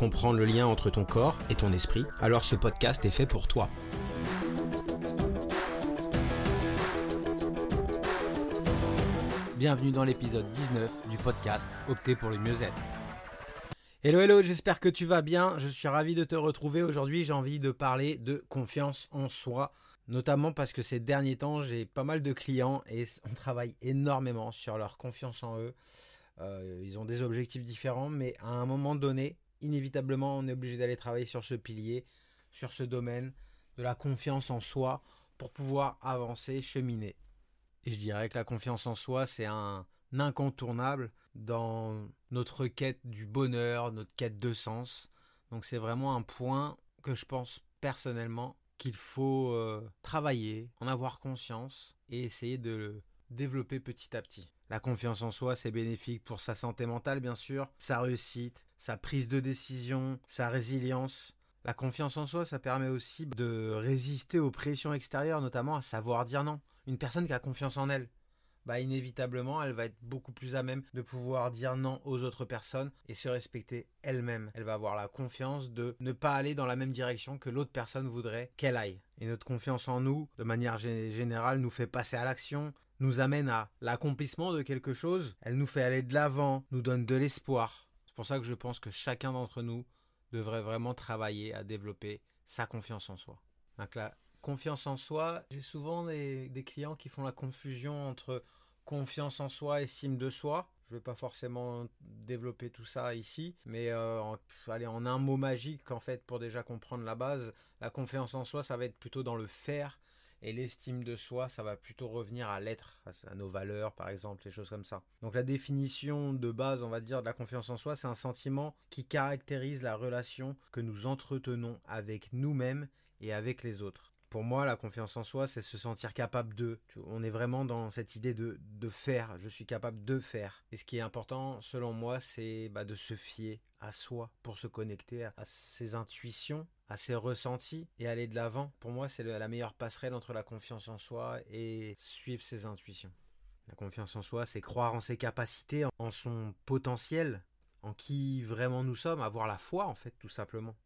comprendre le lien entre ton corps et ton esprit, alors ce podcast est fait pour toi. Bienvenue dans l'épisode 19 du podcast Opter pour le mieux-être. Hello hello, j'espère que tu vas bien. Je suis ravi de te retrouver aujourd'hui. J'ai envie de parler de confiance en soi, notamment parce que ces derniers temps, j'ai pas mal de clients et on travaille énormément sur leur confiance en eux. Euh, ils ont des objectifs différents, mais à un moment donné, inévitablement, on est obligé d'aller travailler sur ce pilier, sur ce domaine de la confiance en soi pour pouvoir avancer, cheminer. Et je dirais que la confiance en soi, c'est un incontournable dans notre quête du bonheur, notre quête de sens. Donc c'est vraiment un point que je pense personnellement qu'il faut euh, travailler, en avoir conscience et essayer de développer petit à petit. La confiance en soi, c'est bénéfique pour sa santé mentale, bien sûr, sa réussite, sa prise de décision, sa résilience. La confiance en soi, ça permet aussi de résister aux pressions extérieures, notamment à savoir dire non. Une personne qui a confiance en elle, bah inévitablement, elle va être beaucoup plus à même de pouvoir dire non aux autres personnes et se respecter elle-même. Elle va avoir la confiance de ne pas aller dans la même direction que l'autre personne voudrait qu'elle aille. Et notre confiance en nous, de manière générale, nous fait passer à l'action, nous amène à l'accomplissement de quelque chose, elle nous fait aller de l'avant, nous donne de l'espoir. C'est pour ça que je pense que chacun d'entre nous devrait vraiment travailler à développer sa confiance en soi. Donc la confiance en soi, j'ai souvent des, clients qui font la confusion entre confiance en soi et estime de soi. Je ne vais pas forcément développer tout ça ici, mais euh, en, en un mot magique, en fait, pour déjà comprendre la base, la confiance en soi, ça va être plutôt dans le faire et l'estime de soi, ça va plutôt revenir à l'être, à nos valeurs par exemple, les choses comme ça. Donc la définition de base, on va dire, de la confiance en soi, c'est un sentiment qui caractérise la relation que nous entretenons avec nous-mêmes et avec les autres. Pour moi, la confiance en soi, c'est se sentir capable de. On est vraiment dans cette idée de, de faire. Je suis capable de faire. Et ce qui est important, selon moi, c'est bah, de se fier à soi pour se connecter à ses intuitions, à ses ressentis et aller de l'avant. Pour moi, c'est la meilleure passerelle entre la confiance en soi et suivre ses intuitions. La confiance en soi, c'est croire en ses capacités, en son potentiel, en qui vraiment nous sommes, avoir la foi en fait, tout simplement.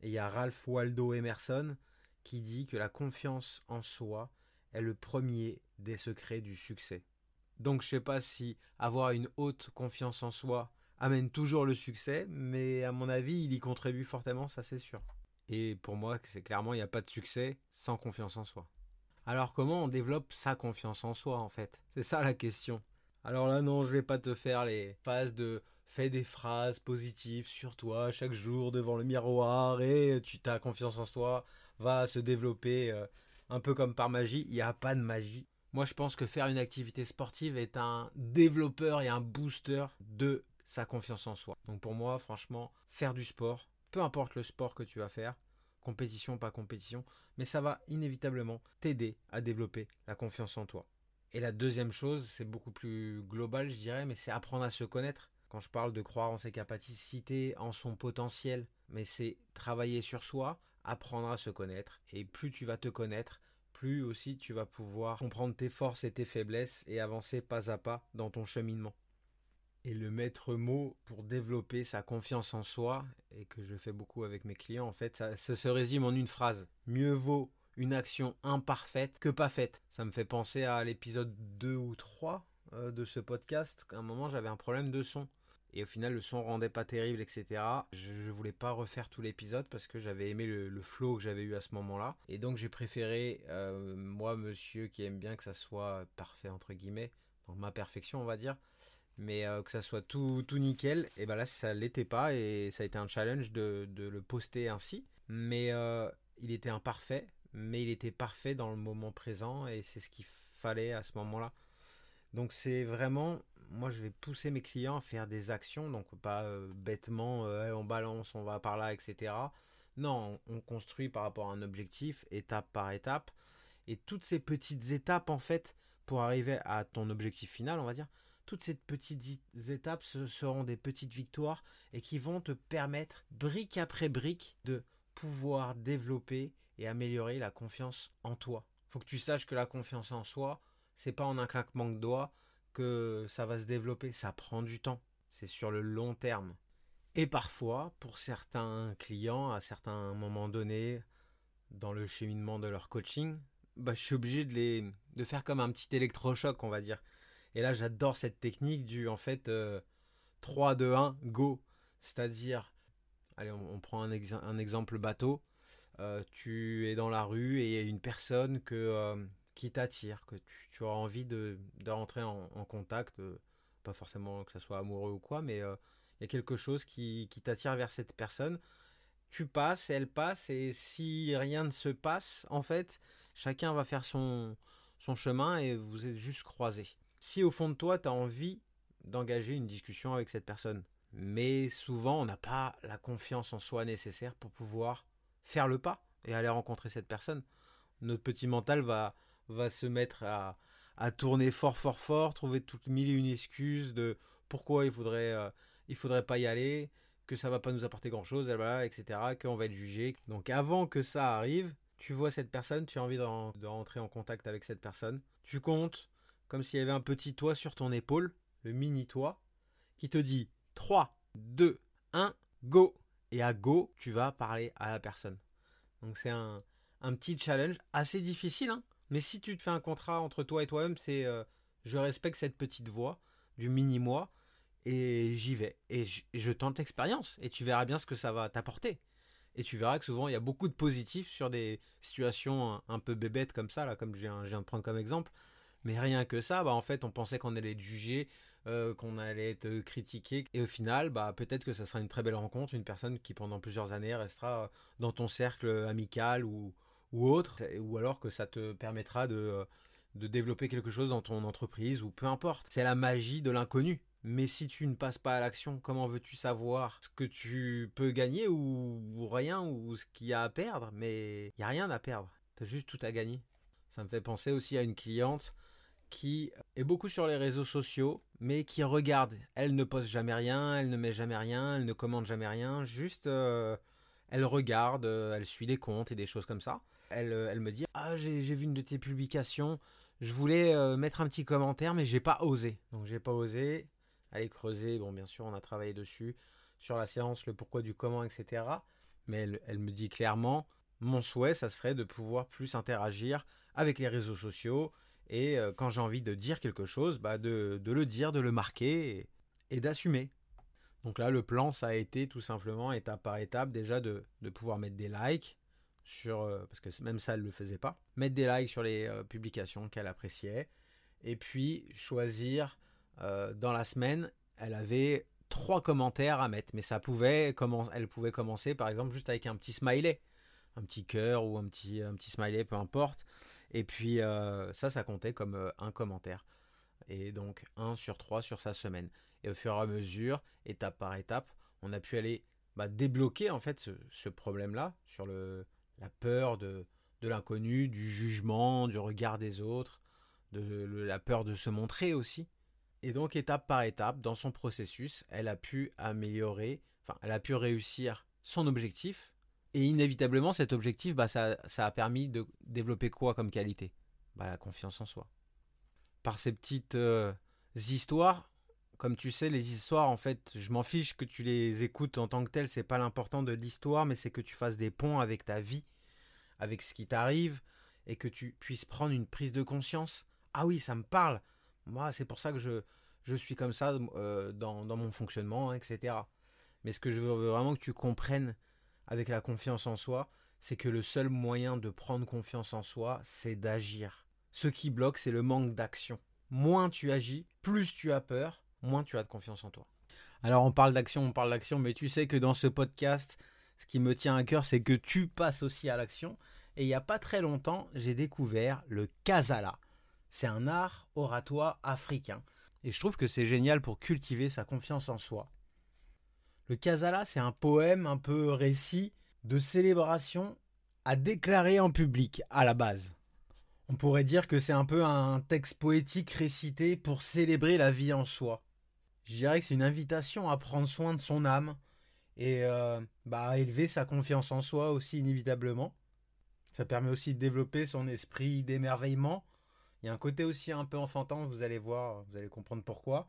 Et il y a Ralph Waldo Emerson qui dit que la confiance en soi est le premier des secrets du succès. Donc je sais pas si avoir une haute confiance en soi amène toujours le succès, mais à mon avis, il y contribue fortement, ça c'est sûr. Et pour moi, c'est clairement, il n'y a pas de succès sans confiance en soi. Alors comment on développe sa confiance en soi en fait? C'est ça la question. Alors là non, je vais pas te faire les phases de fais des phrases positives sur toi chaque jour devant le miroir et tu as confiance en soi va se développer euh, un peu comme par magie. Il n'y a pas de magie. Moi je pense que faire une activité sportive est un développeur et un booster de sa confiance en soi. Donc pour moi franchement, faire du sport, peu importe le sport que tu vas faire, compétition, pas compétition, mais ça va inévitablement t'aider à développer la confiance en toi. Et la deuxième chose, c'est beaucoup plus global, je dirais, mais c'est apprendre à se connaître. Quand je parle de croire en ses capacités, en son potentiel, mais c'est travailler sur soi, apprendre à se connaître. Et plus tu vas te connaître, plus aussi tu vas pouvoir comprendre tes forces et tes faiblesses et avancer pas à pas dans ton cheminement. Et le maître mot pour développer sa confiance en soi, et que je fais beaucoup avec mes clients, en fait, ça, se résume en une phrase. Mieux vaut une action imparfaite que pas faite. Ça me fait penser à l'épisode 2 ou 3 euh, de ce podcast. À un moment, j'avais un problème de son. Et au final, le son rendait pas terrible, etc. Je, ne voulais pas refaire tout l'épisode parce que j'avais aimé le, flow que j'avais eu à ce moment-là. Et donc, j'ai préféré, euh, moi, monsieur qui aime bien que ça soit parfait, entre guillemets, ma perfection, on va dire, mais euh, que ça soit tout, tout nickel, et ben là ça l'était pas et ça a été un challenge de, de le poster ainsi. Mais euh, il était imparfait, mais il était parfait dans le moment présent et c'est ce qu'il fallait à ce moment-là. Donc c'est vraiment, moi je vais pousser mes clients à faire des actions, donc pas euh, bêtement, euh, on balance, on va par là, etc. Non, on construit par rapport à un objectif, étape par étape. Et toutes ces petites étapes, en fait, pour arriver à ton objectif final, on va dire, toutes ces petites étapes seront des petites victoires et qui vont te permettre, brique après brique, de pouvoir développer et améliorer la confiance en toi. Faut que tu saches que la confiance en soi, c'est pas en un claquement de doigts que ça va se développer, ça prend du temps. C'est sur le long terme. Et parfois, pour certains clients, à certains moments donnés, dans le cheminement de leur coaching, bah, je suis obligé de les de faire comme un petit électrochoc, on va dire. Et là, j'adore cette technique du en fait 3 2 1 go, c'est-à-dire allez, on, prend un, exemple bateau. Euh, tu es dans la rue et il y a une personne que, euh, qui t'attire, que tu, auras envie de, rentrer en, contact, euh, pas forcément que ce soit amoureux ou quoi, mais il y a quelque chose qui, qui t'attire vers cette personne. Tu passes, elle passe, et si rien ne se passe, en fait, chacun va faire son, son chemin et vous êtes juste croisés. Si au fond de toi, tu as envie d'engager une discussion avec cette personne, mais souvent on n'a pas la confiance en soi nécessaire pour pouvoir faire le pas et aller rencontrer cette personne. Notre petit mental va, va se mettre à, tourner fort, fort, fort, trouver toutes mille et une excuses de pourquoi il faudrait, euh, il faudrait pas y aller, que ça va pas nous apporter grand chose, etc., qu'on va être jugé. Donc avant que ça arrive, tu vois cette personne, tu as envie de, rentrer en contact avec cette personne, tu comptes comme s'il y avait un petit toit sur ton épaule, le mini toit, qui te dit 3, 2, 1, go. Et à go, tu vas parler à la personne. Donc c'est un, petit challenge assez difficile, hein. Mais si tu te fais un contrat entre toi et toi-même, c'est euh, je respecte cette petite voix du mini-moi et j'y vais. Et je, tente l'expérience et tu verras bien ce que ça va t'apporter. Et tu verras que souvent il y a beaucoup de positifs sur des situations un, peu bébêtes comme ça, là, comme je viens, de prendre comme exemple. Mais rien que ça, bah, en fait, on pensait qu'on allait être jugé, euh, qu'on allait être critiqué. Et au final, bah, peut-être que ça sera une très belle rencontre, une personne qui pendant plusieurs années restera dans ton cercle amical ou, ou autre, ou alors que ça te permettra de, de développer quelque chose dans ton entreprise ou peu importe. C'est la magie de l'inconnu. Mais si tu ne passes pas à l'action, comment veux-tu savoir ce que tu peux gagner ou, ou rien ou ce qu'il y a à perdre? Mais il n'y a rien à perdre. Tu as juste tout à gagner. Ça me fait penser aussi à une cliente qui est beaucoup sur les réseaux sociaux, mais qui regarde. Elle ne poste jamais rien, elle ne met jamais rien, elle ne commande jamais rien, juste euh, elle regarde, euh, elle suit des comptes et des choses comme ça. Elle, euh, elle me dit Ah, j'ai vu une de tes publications, je voulais mettre un petit commentaire, mais j'ai pas osé. Donc j'ai pas osé aller creuser. Bon, bien sûr, on a travaillé dessus, sur la séance, le pourquoi du comment, etc. Mais elle, elle me dit clairement Mon souhait, ça serait de pouvoir plus interagir avec les réseaux sociaux et euh, quand j'ai envie de dire quelque chose, bah de, le dire, de le marquer et, d'assumer. Donc là, le plan, ça a été tout simplement, étape par étape, déjà de, pouvoir mettre des likes sur, euh, parce que même ça, elle ne le faisait pas, mettre des likes sur les euh, publications qu'elle appréciait, et puis choisir dans la semaine, elle avait trois commentaires à mettre, mais ça pouvait, elle pouvait commencer par exemple juste avec un petit smiley, un petit cœur ou un petit, un petit smiley, peu importe. Et puis euh, ça, ça comptait comme euh, un commentaire. Et donc un sur trois sur sa semaine. Et au fur et à mesure, étape par étape, on a pu aller bah, débloquer en fait ce, problème-là sur le, la peur de, de l'inconnu, du jugement, du regard des autres, de la peur de se montrer aussi. Et donc étape par étape, dans son processus, elle a pu améliorer, enfin elle a pu réussir son objectif et inévitablement, cet objectif, bah, ça, a permis de développer quoi comme qualité? Bah, La confiance en soi. Par ces petites euh, histoires, comme tu sais, les histoires, en fait, je m'en fiche que tu les écoutes en tant que telles, c'est pas l'important de l'histoire, mais c'est que tu fasses des ponts avec ta vie, avec ce qui t'arrive, et que tu puisses prendre une prise de conscience. Ah oui, ça me parle. Moi, c'est pour ça que je, je suis comme ça euh, dans, dans, mon fonctionnement, etc. Mais ce que je veux vraiment que tu comprennes, avec la confiance en soi, c'est que le seul moyen de prendre confiance en soi, c'est d'agir. Ce qui bloque, c'est le manque d'action. Moins tu agis, plus tu as peur, moins tu as de confiance en toi. Alors on parle d'action, on parle d'action, mais tu sais que dans ce podcast, ce qui me tient à cœur, c'est que tu passes aussi à l'action. Et il n'y a pas très longtemps, j'ai découvert le Casala. C'est un art oratoire africain. Et je trouve que c'est génial pour cultiver sa confiance en soi. Le Kazala, c'est un poème un peu récit de célébration à déclarer en public à la base. On pourrait dire que c'est un peu un texte poétique récité pour célébrer la vie en soi. Je dirais que c'est une invitation à prendre soin de son âme et euh, bah, à élever sa confiance en soi aussi inévitablement. Ça permet aussi de développer son esprit d'émerveillement. Il y a un côté aussi un peu enfantin, vous allez voir, vous allez comprendre pourquoi.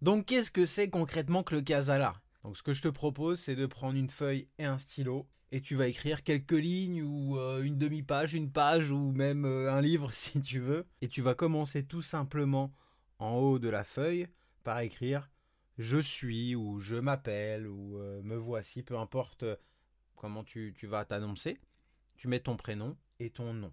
Donc qu'est-ce que c'est concrètement que le Kazala Donc ce que je te propose, c'est de prendre une feuille et un stylo et tu vas écrire quelques lignes ou euh, une demi-page, une page ou même euh, un livre si tu veux. Et tu vas commencer tout simplement en haut de la feuille par écrire je suis ou je m'appelle ou euh, me voici, peu importe comment tu, tu vas t'annoncer. Tu mets ton prénom et ton nom.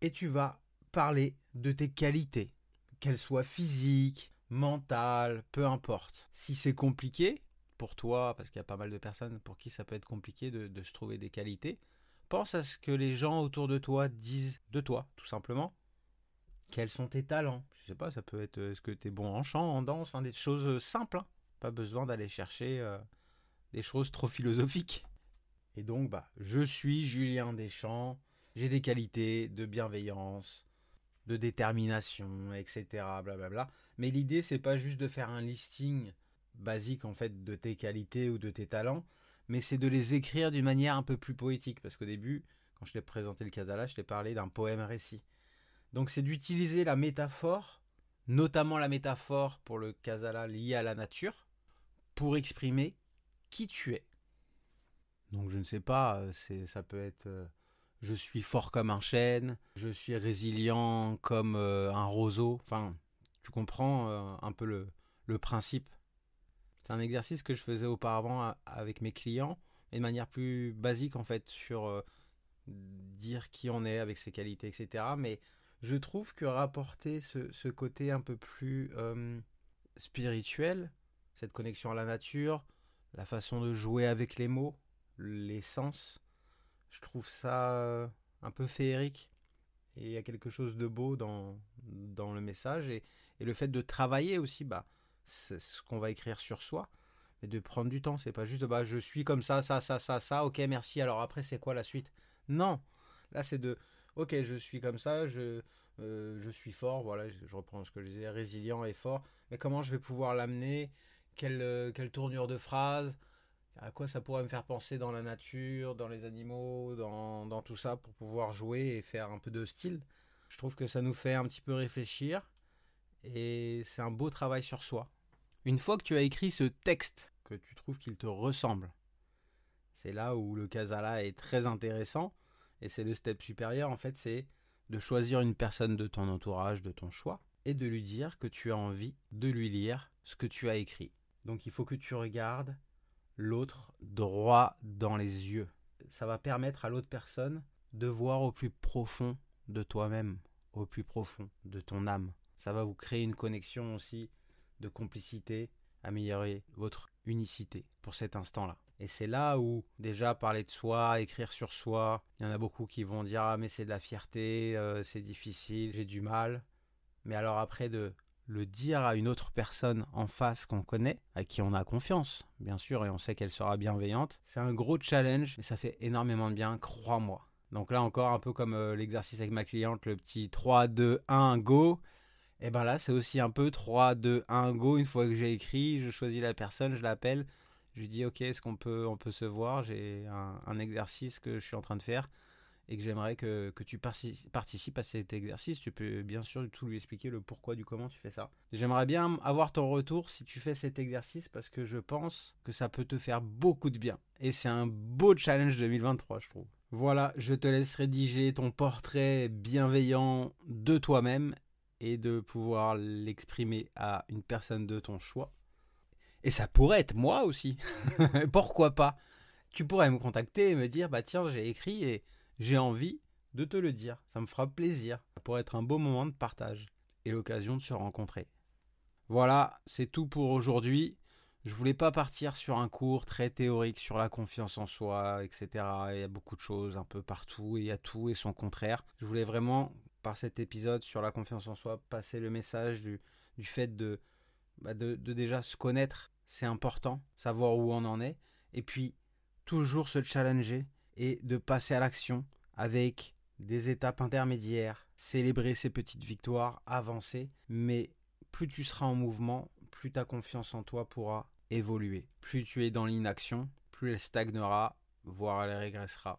Et tu vas parler de tes qualités, qu'elles soient physiques, mentales, peu importe. Si c'est compliqué, pour toi, parce qu'il y a pas mal de personnes pour qui ça peut être compliqué de, se trouver des qualités, pense à ce que les gens autour de toi disent de toi, tout simplement. Quels sont tes talents? Je sais pas, ça peut être est-ce que tu es bon en chant, en danse, enfin des choses simples. Hein. Pas besoin d'aller chercher euh, des choses trop philosophiques. Et donc, bah, je suis Julien Deschamps, j'ai des qualités de bienveillance, de détermination, etc. Blablabla. Mais l'idée, c'est pas juste de faire un listing basique en fait de tes qualités ou de tes talents, mais c'est de les écrire d'une manière un peu plus poétique parce qu'au début, quand je t'ai présenté le Casala, je t'ai parlé d'un poème récit. Donc c'est d'utiliser la métaphore, notamment la métaphore pour le Casala lié à la nature, pour exprimer qui tu es. Donc je ne sais pas, euh, ça peut être euh, je suis fort comme un chêne, je suis résilient comme euh, un roseau. Enfin, tu comprends un peu le, principe. C'est un exercice que je faisais auparavant avec mes clients, et de manière plus basique en fait sur dire qui on est avec ses qualités, etc. Mais je trouve que rapporter ce, côté un peu plus euh, spirituel, cette connexion à la nature, la façon de jouer avec les mots, les sens, je trouve ça euh, un peu féerique. Et il y a quelque chose de beau dans, dans le message. Et, le fait de travailler aussi, bah, ce qu'on va écrire sur soi, mais de prendre du temps. C'est pas juste bah je suis comme ça, ça, ça, ça, ça. Ok, merci. Alors après, c'est quoi la suite? Non. Là, c'est de ok, je suis comme ça, je euh, je suis fort. Voilà, je, reprends ce que je disais, résilient et fort. Mais comment je vais pouvoir l'amener? Quelle, euh, quelle tournure de phrase? À quoi ça pourrait me faire penser dans la nature, dans les animaux, dans, dans, tout ça, pour pouvoir jouer et faire un peu de style? Je trouve que ça nous fait un petit peu réfléchir et c'est un beau travail sur soi. Une fois que tu as écrit ce texte, que tu trouves qu'il te ressemble, c'est là où le Casala est très intéressant. Et c'est le step supérieur, en fait, c'est de choisir une personne de ton entourage, de ton choix, et de lui dire que tu as envie de lui lire ce que tu as écrit. Donc il faut que tu regardes l'autre droit dans les yeux. Ça va permettre à l'autre personne de voir au plus profond de toi-même, au plus profond de ton âme. Ça va vous créer une connexion aussi de complicité, améliorer votre unicité pour cet instant-là. Et c'est là où déjà parler de soi, écrire sur soi, il y en a beaucoup qui vont dire ah mais c'est de la fierté, euh, c'est difficile, j'ai du mal. Mais alors après de le dire à une autre personne en face qu'on connaît, à qui on a confiance, bien sûr, et on sait qu'elle sera bienveillante, c'est un gros challenge, mais ça fait énormément de bien, crois-moi. Donc là encore, un peu comme euh, l'exercice avec ma cliente, le petit 3, 2, 1, go. Et ben là, c'est aussi un peu 3, 2, 1, go. Une fois que j'ai écrit, je choisis la personne, je l'appelle. Je lui dis, ok, est-ce qu'on peut, se voir? J'ai un, exercice que je suis en train de faire et que j'aimerais que, que, tu participes à cet exercice. Tu peux bien sûr tout lui expliquer le pourquoi du comment tu fais ça. J'aimerais bien avoir ton retour si tu fais cet exercice parce que je pense que ça peut te faire beaucoup de bien. Et c'est un beau challenge 2023, je trouve. Voilà, je te laisse rédiger ton portrait bienveillant de toi-même et de pouvoir l'exprimer à une personne de ton choix. Et ça pourrait être moi aussi. Pourquoi pas? Tu pourrais me contacter et me dire bah tiens, j'ai écrit et j'ai envie de te le dire. Ça me fera plaisir. Ça pourrait être un beau moment de partage et l'occasion de se rencontrer. Voilà, c'est tout pour aujourd'hui. Je voulais pas partir sur un cours très théorique sur la confiance en soi, etc. Il y a beaucoup de choses un peu partout et il y a tout et son contraire. Je voulais vraiment par cet épisode sur la confiance en soi, passer le message du, fait bah, de déjà se connaître, c'est important, savoir où on en est, et puis toujours se challenger et de passer à l'action avec des étapes intermédiaires, célébrer ses petites victoires, avancer, mais plus tu seras en mouvement, plus ta confiance en toi pourra évoluer. Plus tu es dans l'inaction, plus elle stagnera, voire elle régressera.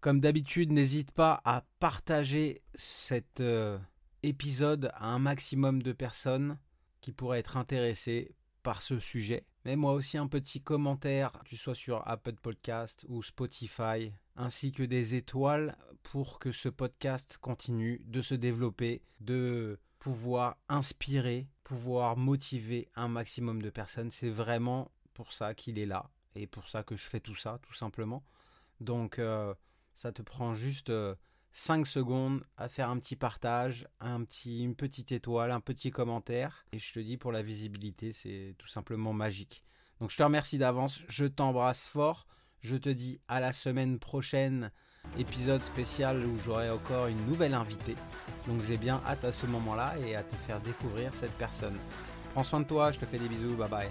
Comme d'habitude, n'hésite pas à partager cet euh, épisode à un maximum de personnes qui pourraient être intéressées par ce sujet. Mets-moi aussi un petit commentaire, que tu sois sur Apple Podcast ou Spotify, ainsi que des étoiles pour que ce podcast continue de se développer, de pouvoir inspirer, pouvoir motiver un maximum de personnes. C'est vraiment pour ça qu'il est là et pour ça que je fais tout ça, tout simplement. Donc, euh, ça te prend juste 5 euh, secondes à faire un petit partage, un petit, une petite étoile, un petit commentaire. Et je te dis, pour la visibilité, c'est tout simplement magique. Donc, je te remercie d'avance, je t'embrasse fort. Je te dis à la semaine prochaine, épisode spécial où j'aurai encore une nouvelle invitée. Donc j'ai bien hâte à ce moment-là et à te faire découvrir cette personne. Prends soin de toi, je te fais des bisous, bye bye.